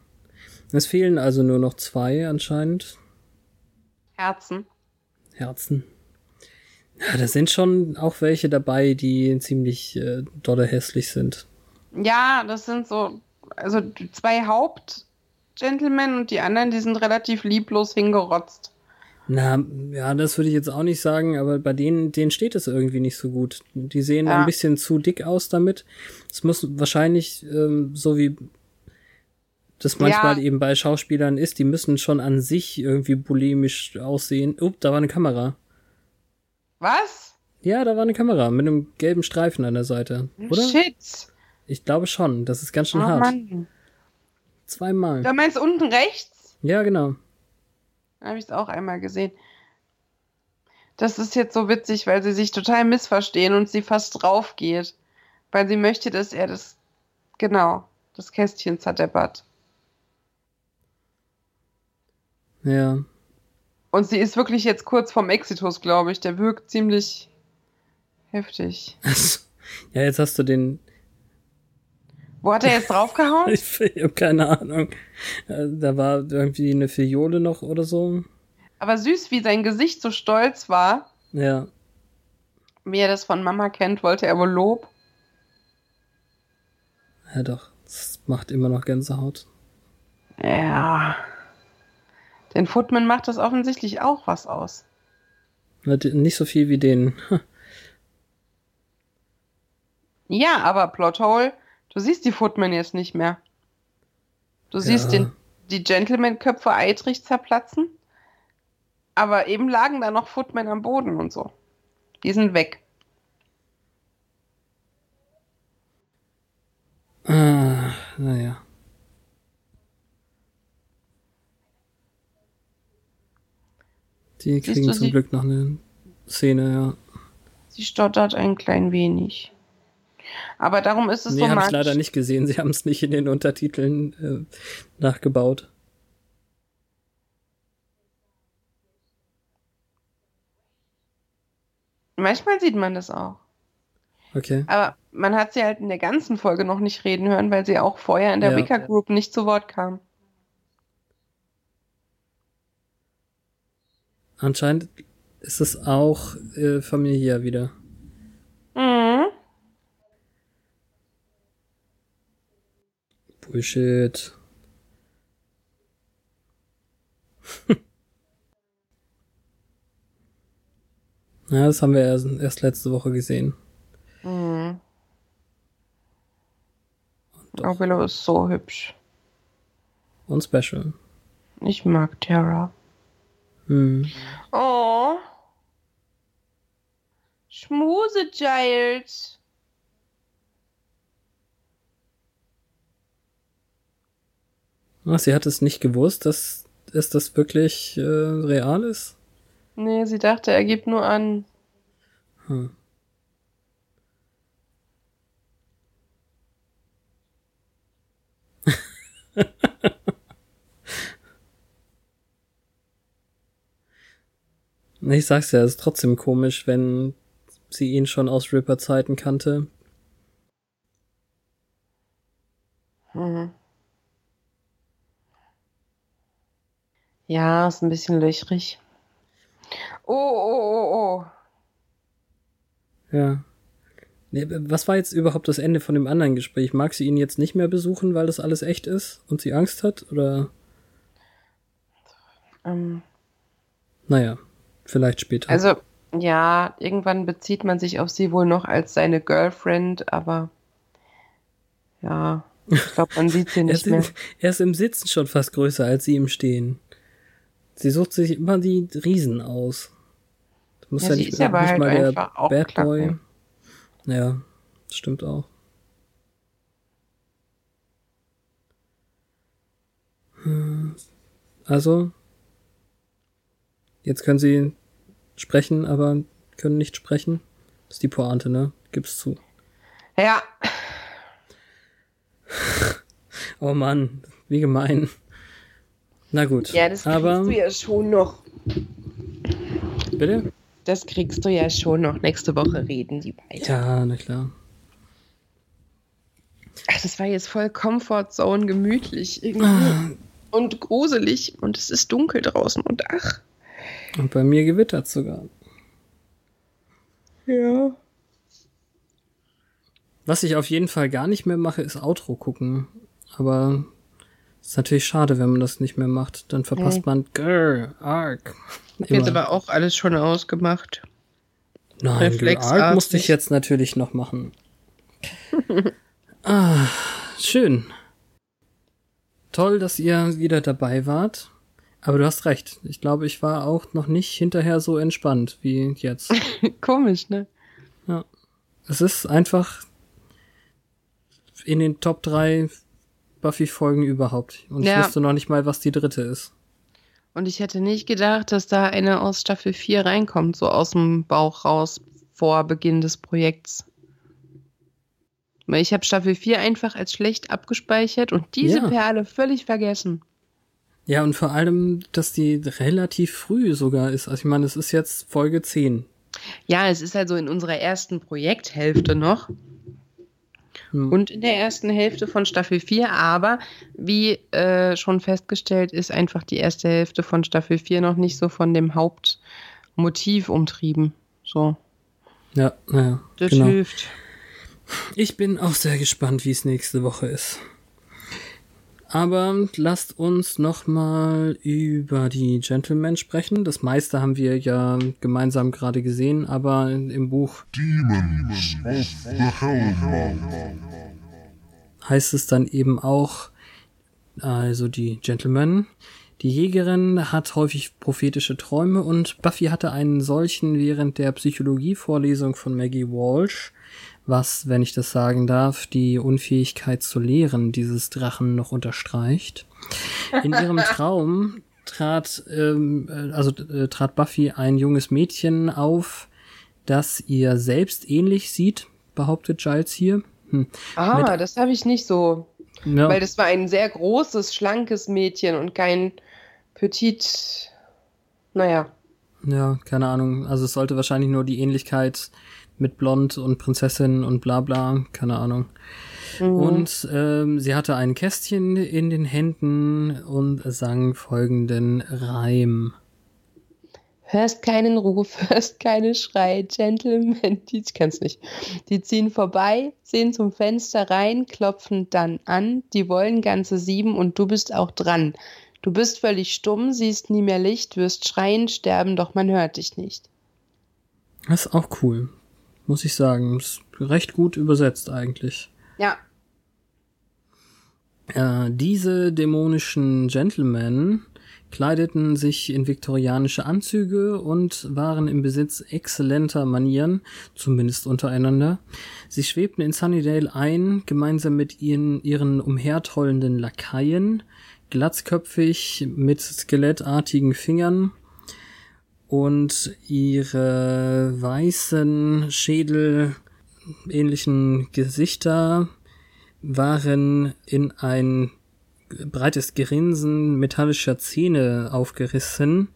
Es fehlen also nur noch zwei anscheinend. Herzen. Herzen. Ja, da sind schon auch welche dabei, die ziemlich äh, dolle hässlich sind. Ja, das sind so, also zwei Hauptgentlemen und die anderen, die sind relativ lieblos hingerotzt. Na, ja, das würde ich jetzt auch nicht sagen, aber bei denen, denen steht es irgendwie nicht so gut. Die sehen Ja. ein bisschen zu dick aus damit. Es muss wahrscheinlich, ähm, so wie das manchmal Ja. eben bei Schauspielern ist, die müssen schon an sich irgendwie bulimisch aussehen. Oh, da war eine Kamera. Was? Ja, da war eine Kamera mit einem gelben Streifen an der Seite, oder? Shit. Ich glaube schon. Das ist ganz Oh schön hart. Mann. Zweimal. Da meinst du unten rechts? Ja, genau. Da habe ich es auch einmal gesehen. Das ist jetzt so witzig, weil sie sich total missverstehen und sie fast drauf geht. Weil sie möchte, dass er das, genau, das Kästchen zerdeppert. Ja. Und sie ist wirklich jetzt kurz vorm Exitus, glaube ich. Der wirkt ziemlich heftig. ja, jetzt hast du den. Wo hat er jetzt draufgehauen? Ich, ich habe keine Ahnung. Äh, Da war irgendwie eine Fiole noch oder so. Aber süß, wie sein Gesicht so stolz war. Ja. Wie er das von Mama kennt, wollte er wohl Lob. Ja, doch. Das macht immer noch Gänsehaut. Ja. Den Footman macht das offensichtlich auch was aus. Nicht so viel wie den. Ja, aber Plothole, du siehst die Footmen jetzt nicht mehr. Du siehst Ja. den, die Gentleman-Köpfe eitrig zerplatzen. Aber eben lagen da noch Footmen am Boden und so. Die sind weg. Ah, naja. Die kriegen zum sie? Glück noch eine Szene, ja. Sie stottert ein klein wenig. Aber darum ist es Nee, so habe ich leider nicht gesehen. Sie haben es nicht in den Untertiteln äh, nachgebaut. Manchmal sieht man das auch. Okay. Aber man hat sie halt in der ganzen Folge noch nicht reden hören, weil sie auch vorher in der Ja. Wicca Group nicht zu Wort kam. Anscheinend ist es auch äh, familiär wieder. Mhm. Bullshit. ja, das haben wir erst, erst letzte Woche gesehen. Mhm. Oh, Willow ist so hübsch. Und special. Ich mag Terra. Hm. Oh. Schmuse, Giles. Ach, sie hat es nicht gewusst, dass es das wirklich äh, real ist? Nee, sie dachte, er gibt nur an. Hm. ich sag's ja, es ist trotzdem komisch, wenn sie ihn schon aus Ripper-Zeiten kannte. Mhm. Ja, ist ein bisschen löchrig. Oh, oh, oh, oh. Ja. Nee, Was war jetzt überhaupt das Ende von dem anderen Gespräch? Mag sie ihn jetzt nicht mehr besuchen, weil das alles echt ist und sie Angst hat? Oder? Ähm, Naja, vielleicht später. also, ja, irgendwann bezieht man sich auf sie wohl noch als seine Girlfriend, aber ja, ich glaube, man sieht sie er, nicht ist, mehr. er ist im Sitzen schon fast größer als sie im Stehen. Sie sucht sich immer die Riesen aus. Das muss Ja, ja, nicht, ist nicht halt mal der Bad Boy. Ja, das stimmt auch. Hm, Also, jetzt können sie sprechen, aber können nicht sprechen. Das ist die Pointe, ne? Gib's zu. Ja, Oh Mann, wie gemein. Na gut. ja, das kriegst aber du ja schon noch. bitte? Das kriegst du ja schon noch. Nächste Woche reden die beiden. Ja, na klar. Ach, das war jetzt voll Comfort Zone gemütlich irgendwie. Ah. und gruselig und es ist dunkel draußen und ach. Und bei mir gewittert sogar. Ja. Was ich auf jeden Fall gar nicht mehr mache, ist Outro gucken. Aber ist natürlich schade, wenn man das nicht mehr macht. Dann verpasst man Grr, Arc. Jetzt aber auch alles schon ausgemacht. Nein, reflexartig. Arc musste ich jetzt natürlich noch machen. ah, schön. Toll, dass ihr wieder dabei wart. Aber du hast recht. Ich glaube, ich war auch noch nicht hinterher so entspannt wie jetzt. Komisch, ne? Es ist einfach in den Top 3 Buffy-Folgen überhaupt. Und ich Ja. wusste noch nicht mal, was die dritte ist. Und ich hätte nicht gedacht, dass da eine aus Staffel 4 reinkommt, so aus dem Bauch raus vor Beginn des Projekts. Weil ich habe Staffel 4 einfach als schlecht abgespeichert und diese Ja. Perle völlig vergessen. Ja, und vor allem, dass die relativ früh sogar ist. Also ich meine, es ist jetzt Folge 10. Ja, es ist also in unserer ersten Projekthälfte noch. Hm. und in der ersten Hälfte von Staffel 4, aber wie äh, schon festgestellt, ist einfach die erste Hälfte von Staffel 4 noch nicht so von dem Hauptmotiv umtrieben. So, Ja, naja, das genau. hilft. Ich bin auch sehr gespannt, wie es nächste Woche ist. Aber lasst uns noch mal über die Gentlemen sprechen. Das meiste haben wir ja gemeinsam gerade gesehen, aber im Buch Demons of the Hellmouth. heißt es dann eben auch, also die Gentlemen, die Jägerin hat häufig prophetische Träume und Buffy hatte einen solchen während der Psychologievorlesung von Maggie Walsh, was, wenn ich das sagen darf, die Unfähigkeit zu lehren dieses Drachen noch unterstreicht. In ihrem Traum trat, ähm, äh, also äh, trat Buffy ein junges Mädchen auf, das ihr selbst ähnlich sieht, behauptet Giles hier. Hm. Ah, das habe ich nicht so. Ja. Weil das war ein sehr großes, schlankes Mädchen und kein Petit. Naja. Ja, keine Ahnung. Also es sollte wahrscheinlich nur die Ähnlichkeit mit Blond und Prinzessin und bla bla, keine Ahnung. Mhm. Und ähm, sie hatte ein Kästchen in den Händen und sang folgenden Reim. Hörst keinen Ruf, hörst keine Schrei, Gentlemen, die, ich kann's nicht. Die ziehen vorbei, sehen zum Fenster rein, klopfen dann an, die wollen ganze sieben und du bist auch dran. Du bist völlig stumm, siehst nie mehr Licht, wirst schreien, sterben, doch man hört dich nicht. Das ist auch cool, muss ich sagen. Ist recht gut übersetzt eigentlich. Ja. Äh, diese dämonischen Gentlemen kleideten sich in viktorianische Anzüge und waren im Besitz exzellenter Manieren, zumindest untereinander. Sie schwebten in Sunnydale ein, gemeinsam mit ihren, ihren umhertollenden Lakaien, glatzköpfig mit skelettartigen Fingern und ihre weißen Schädel ähnlichen Gesichter waren in ein breites Grinsen metallischer Zähne aufgerissen.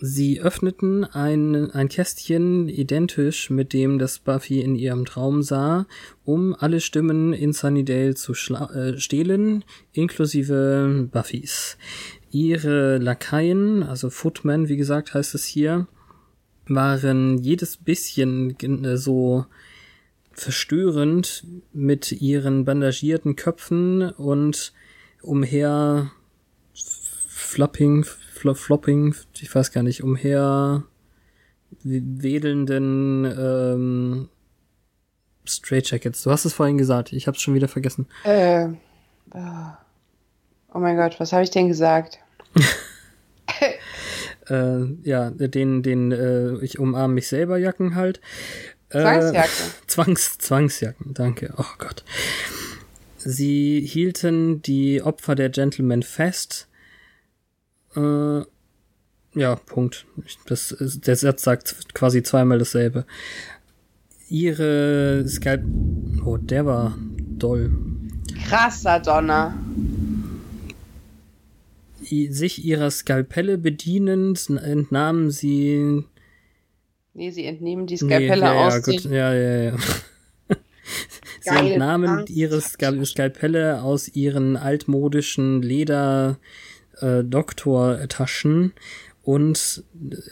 Sie öffneten ein, ein Kästchen identisch mit dem, das Buffy in ihrem Traum sah, um alle Stimmen in Sunnydale zu äh, stehlen, inklusive Buffys. Ihre Lakaien, also Footmen, wie gesagt, heißt es hier, waren jedes bisschen so verstörend mit ihren bandagierten Köpfen und umher flopping, flopping, ich weiß gar nicht, umher wedelnden ähm, Straight Jackets. Du hast es vorhin gesagt, ich habe es schon wieder vergessen. Äh, oh mein Gott, was habe ich denn gesagt? äh, ja, den, den äh, ich umarme mich selber Jacken halt. Äh, Zwangsjacke. Zwangs, Zwangsjacken, danke. Oh Gott. Sie hielten die Opfer der Gentlemen fest. Äh, ja, Punkt. Das, der Satz sagt quasi zweimal dasselbe. Ihre Skalp... Oh, der war doll. Krasser Donner. Sich ihrer Skalpelle bedienend entnahmen sie... Nee, sie entnehmen die Skalpelle nee, ja, aus ja, gut, ja, ja, ja. Sie Geil, entnahmen Angst. ihre Skal Skalpelle aus ihren altmodischen Leder äh, Doktortaschen und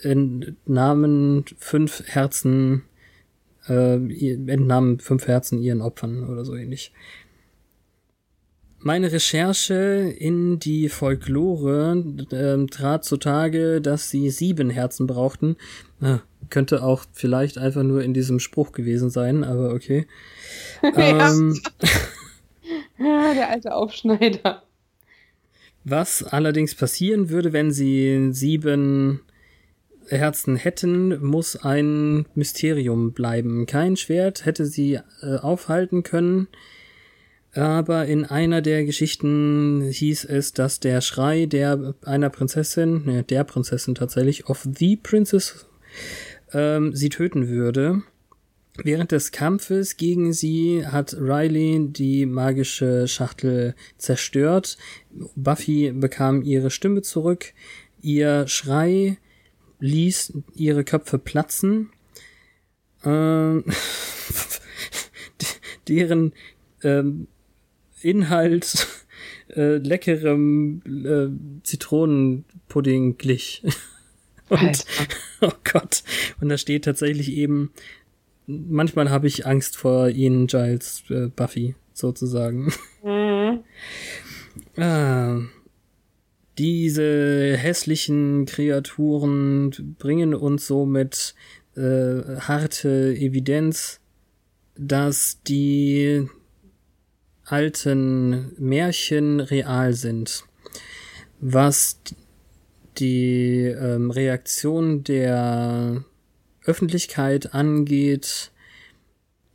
entnahmen fünf Herzen äh, entnahmen fünf Herzen ihren Opfern oder so ähnlich. Meine Recherche in die Folklore äh, trat zutage, dass sie sieben Herzen brauchten. Äh, könnte auch vielleicht einfach nur in diesem Spruch gewesen sein, aber okay. ähm, ja, der alte Aufschneider. Was allerdings passieren würde, wenn sie sieben Herzen hätten, muss ein Mysterium bleiben. Kein Schwert hätte sie äh, aufhalten können, aber in einer der Geschichten hieß es, dass der Schrei der einer Prinzessin, ne, der Prinzessin tatsächlich, of the Princess, ähm, sie töten würde. Während des Kampfes gegen sie hat Riley die magische Schachtel zerstört. Buffy bekam ihre Stimme zurück. Ihr Schrei ließ ihre Köpfe platzen. Ähm, deren ähm, Inhalt äh, leckerem äh, Zitronenpudding glich. Und, oh Gott. Und da steht tatsächlich eben, manchmal habe ich Angst vor ihnen, Giles, äh, Buffy, sozusagen. Mhm. ah, diese hässlichen Kreaturen bringen uns somit äh, harte Evidenz, dass die alten Märchen real sind. Was die ähm, Reaktion der Öffentlichkeit angeht,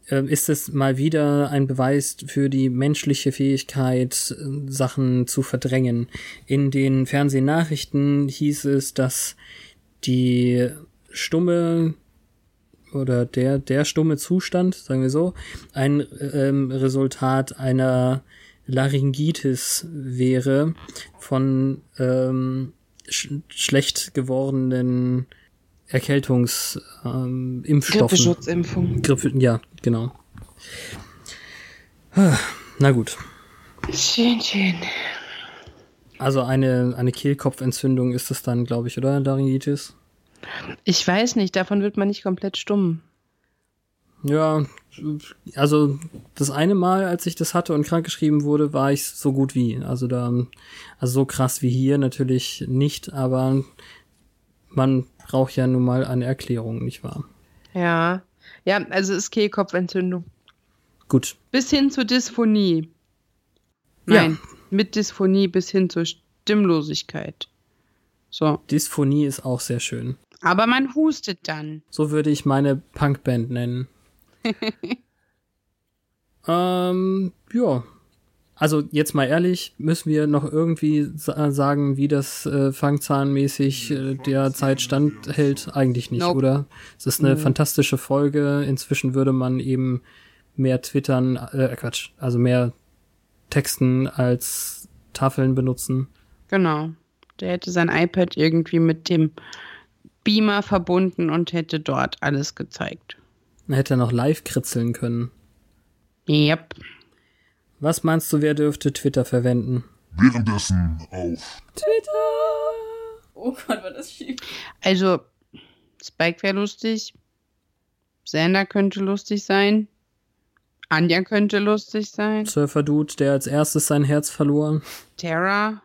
äh, ist es mal wieder ein Beweis für die menschliche Fähigkeit, Sachen zu verdrängen. In den Fernsehnachrichten hieß es, dass die stumme oder der der stumme Zustand, sagen wir so, ein ähm, Resultat einer Laryngitis wäre von ähm, sch schlecht gewordenen Erkältungsimpfstoffen. Ähm, Grippeschutzimpfung. Grippe, ja, genau. Ah, na gut. Schön, schön. Also eine, eine Kehlkopfentzündung ist das dann, glaube ich, oder? Laryngitis? Ich weiß nicht, davon wird man nicht komplett stumm. Ja, also das eine Mal, als ich das hatte und krankgeschrieben wurde, war ich so gut wie. Also da, also so krass wie hier natürlich nicht, aber man braucht ja nun mal eine Erklärung, nicht wahr? Ja, ja, also ist Kehlkopfentzündung. Gut. Bis hin zur Dysphonie. Nein, mit Dysphonie bis hin zur Stimmlosigkeit. So. Dysphonie ist auch sehr schön. Aber man hustet dann. So würde ich meine Punkband nennen. ähm, ja. Also jetzt mal ehrlich, müssen wir noch irgendwie sa sagen, wie das äh, Fangzahnmäßig äh, der Zeit standhält? Eigentlich nicht, Nope. oder? Es ist eine Mhm. fantastische Folge. Inzwischen würde man eben mehr twittern, äh, Quatsch, also mehr texten als Tafeln benutzen. Genau. Der hätte sein iPad irgendwie mit dem Beamer verbunden und hätte dort alles gezeigt. Man hätte noch live kritzeln können. Yep. Was meinst du, wer dürfte Twitter verwenden? Währenddessen auf Oh Gott, war das schief. Also, Spike wäre lustig. Sander könnte lustig sein. Anja könnte lustig sein. Surfer Dude, der als erstes sein Herz verlor. Tara.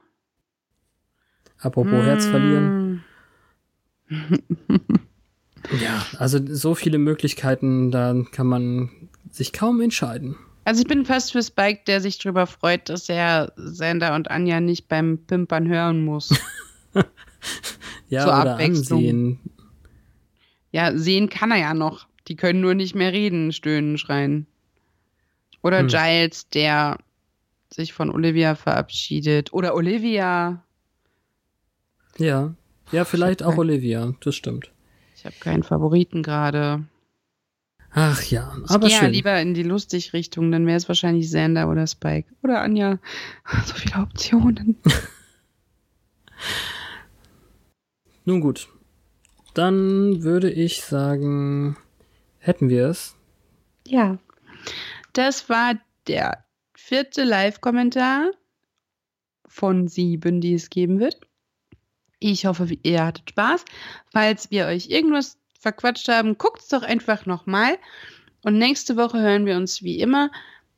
Apropos Herz verlieren. Ja, also so viele Möglichkeiten, da kann man sich kaum entscheiden. Also ich bin fast für Spike, der sich darüber freut, dass er Sander und Anja nicht beim Pimpern hören muss. Ja, Zur oder Abwechslung. ansehen. Ja, sehen kann er ja noch. Die können nur nicht mehr reden, stöhnen, schreien. Oder Hm. Giles, der sich von Olivia verabschiedet. Oder Olivia. Ja. Ja, vielleicht auch Nein. Olivia, das stimmt. Ich habe keinen Favoriten gerade. Ach ja, Ich aber gehe ja schön. lieber in die lustig Richtung, dann wäre es wahrscheinlich Sander oder Spike. Oder Anja. So viele Optionen. Nun gut. Dann würde ich sagen, hätten wir es. Ja. Das war der vierte Live-Kommentar von sieben, die es geben wird. Ich hoffe, ihr hattet Spaß. Falls wir euch irgendwas verquatscht haben, guckt es doch einfach nochmal. Und nächste Woche hören wir uns wie immer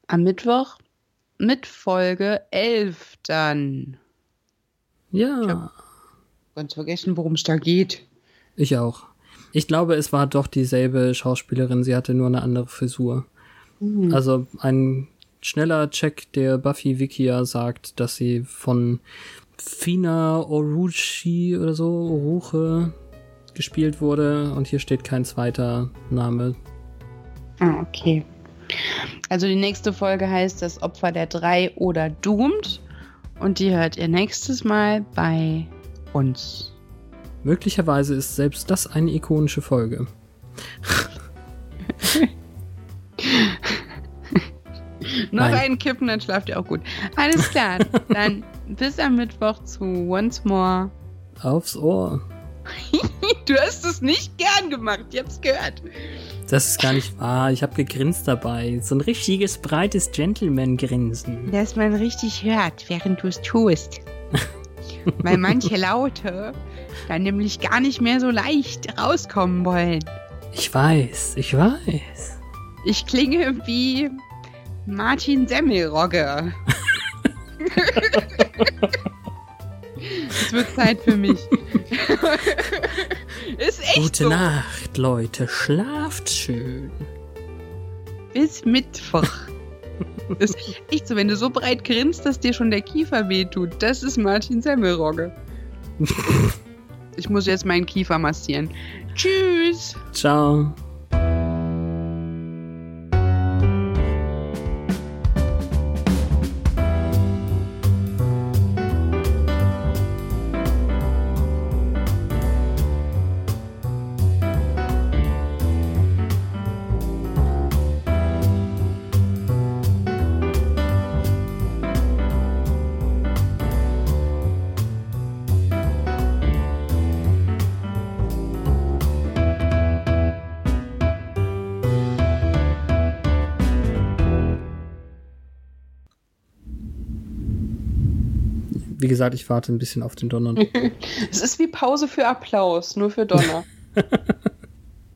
am Mittwoch mit Folge 11 dann. Ja, Ja. Ganz vergessen, worum es da geht. ich auch. Ich glaube, es war doch dieselbe Schauspielerin, sie hatte nur eine andere Frisur. Hm. Also ein schneller Check der Buffy Wikia sagt, dass sie von Fina Oruchi oder so, Oruche, gespielt wurde und hier steht kein zweiter Name. Ah, okay. Also die nächste Folge heißt Das Opfer der Drei oder Doomed. Und die hört ihr nächstes Mal bei uns. Möglicherweise ist selbst das eine ikonische Folge. Noch Nein. einen Kippen, dann schlaft ihr auch gut. Alles klar. dann bis am Mittwoch zu Once More. Aufs Ohr. Du hast es nicht gern gemacht, ich hab's gehört. Das ist gar nicht wahr. Ich habe gegrinst dabei. So ein richtiges breites Gentleman-Grinsen. Dass man richtig hört, während du es tust. Weil manche Laute dann nämlich gar nicht mehr so leicht rauskommen wollen. Ich weiß, ich weiß. Ich klinge wie Martin Semmelrogge. es wird Zeit für mich. Ist echt Gute so. Nacht, Leute. Schlaft schön. Bis Mittwoch. Das ist echt so, wenn du so breit grinst, dass dir schon der Kiefer wehtut. Das ist Martin Semmelrogge. Ich muss jetzt meinen Kiefer massieren. Tschüss. Ciao. Wie gesagt, ich warte ein bisschen auf den Donner. Es ist wie Pause für Applaus, nur für Donner.